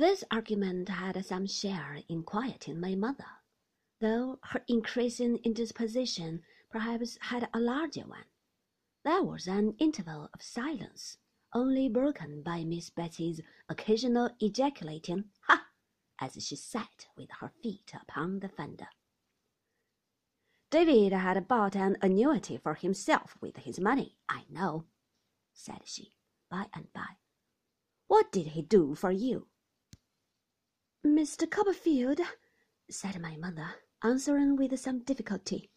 This argument had some share in quieting my mother, though her increasing indisposition perhaps had a larger one. There was an interval of silence, only broken by Miss Betsey's occasional ejaculating "Ha!" as she sat with her feet upon the fender. David had bought an annuity for himself with his money, I know, said she, by and by. What did he do for you? Mr. Copperfield, said my mother, answering with some difficulty,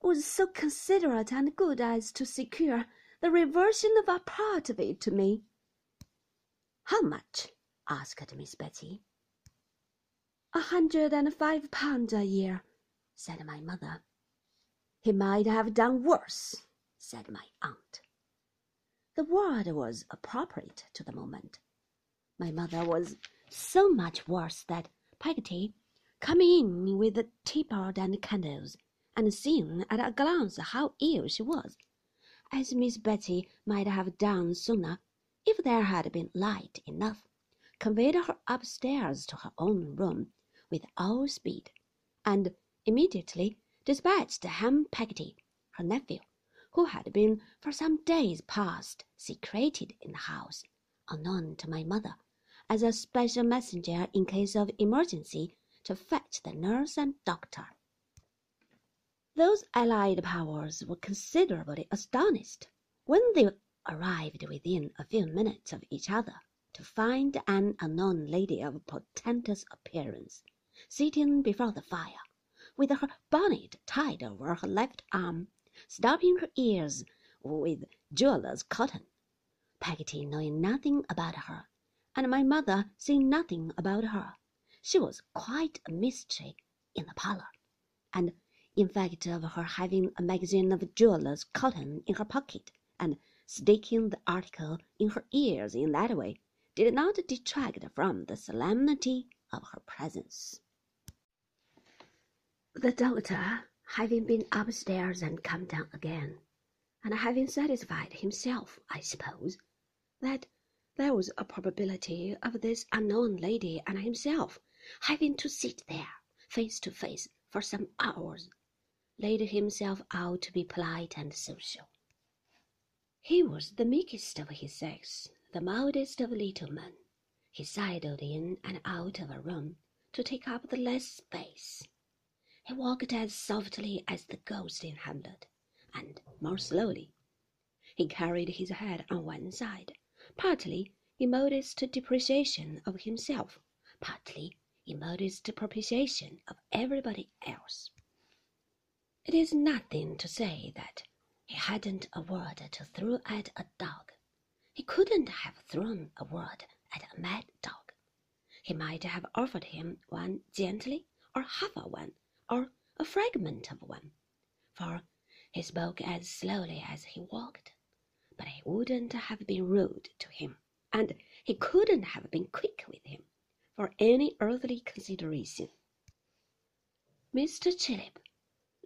was so considerate and good as to secure the reversion of a part of it to me. How much? asked Miss Betsey. A hundred and five pounds a year, said my mother. He might have done worse, said my aunt. The word was appropriate to the moment. My mother was so much worse that Peggotty, coming in with the teapot and candles, and seeing at a glance how ill she was, as Miss Betsey might have done sooner if there had been light enough, conveyed her upstairs to her own room with all speed, and immediately dispatched Ham Peggotty, her nephew, who had been for some days past secreted in the house, unknown to my mother, as a special messenger in case of emergency to fetch the nurse and doctor. Those allied powers were considerably astonished when they arrived within a few minutes of each other to find an unknown lady of portentous appearance sitting before the fire, with her bonnet tied over her left arm, stopping her ears with jeweller's cotton. Peggotty knowing nothing about her and my mother seeing nothing about her. She was quite a mystery in the parlour, and in fact of her having a magazine of jeweller's cotton in her pocket and sticking the article in her ears in that way did not detract from the solemnity of her presence. The doctor, having been upstairs and come down again, and having satisfied himself, I suppose, that there was a probability of this unknown lady and himself having to sit there face to face for some hours, laid himself out to be polite and social. He was the meekest of his sex, the mildest of little men. He sidled in and out of a room to take up the less space. He walked as softly as the ghost in Hamlet, and more slowly. He carried his head on one side partly in modest depreciation of himself, partly in modest propitiation of everybody else. It is nothing to say that he hadn't a word to throw at a dog. He couldn't have thrown a word at a mad dog. He might have offered him one gently, or half a one, or a fragment of one, for he spoke as slowly as he walked but he wouldn't have been rude to him, and he couldn't have been quick with him for any earthly consideration. Mr. Chillip,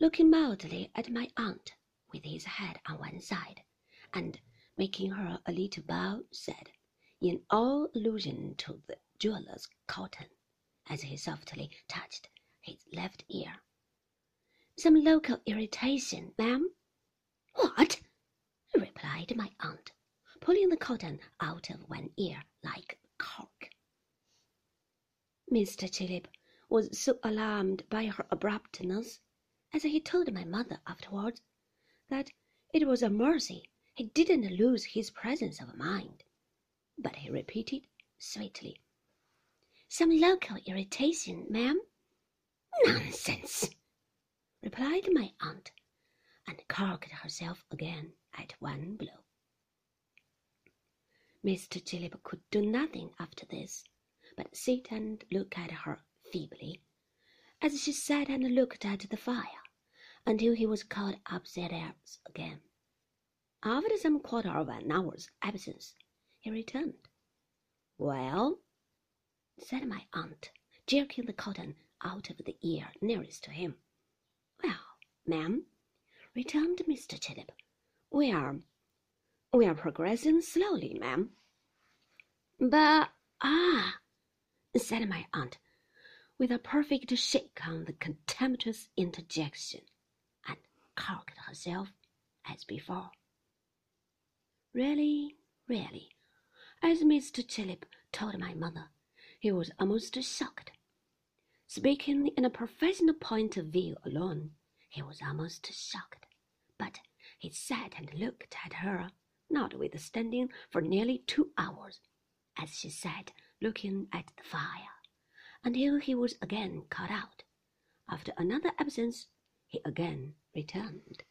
looking mildly at my aunt with his head on one side, and making her a little bow, said, in all allusion to the jeweller's cotton, as he softly touched his left ear, "Some local irritation, ma'am." "What?" My aunt, pulling the cotton out of one ear like cork. Mr. Chillip was so alarmed by her abruptness, as he told my mother afterwards, that it was a mercy he didn't lose his presence of mind. But he repeated sweetly, Some local irritation, ma'am? Nonsense, replied my aunt, and corked herself again at one blow. Mr. Chillip could do nothing after this but sit and look at her feebly, as she sat and looked at the fire, until he was called upstairs again. After some quarter of an hour's absence, he returned. Well, said my aunt, jerking the cotton out of the ear nearest to him. Well, ma'am, returned Mr. Chillip, we are we are progressing slowly, ma'am. But ah, said my aunt, with a perfect shake on the contemptuous interjection, and cocked herself as before. Really, really, as Mr. Chillip told my mother, he was almost shocked. Speaking in a professional point of view alone, he was almost shocked. But he sat and looked at her, notwithstanding, for nearly two hours, as she sat looking at the fire, until he was again called out. After another absence, he again returned.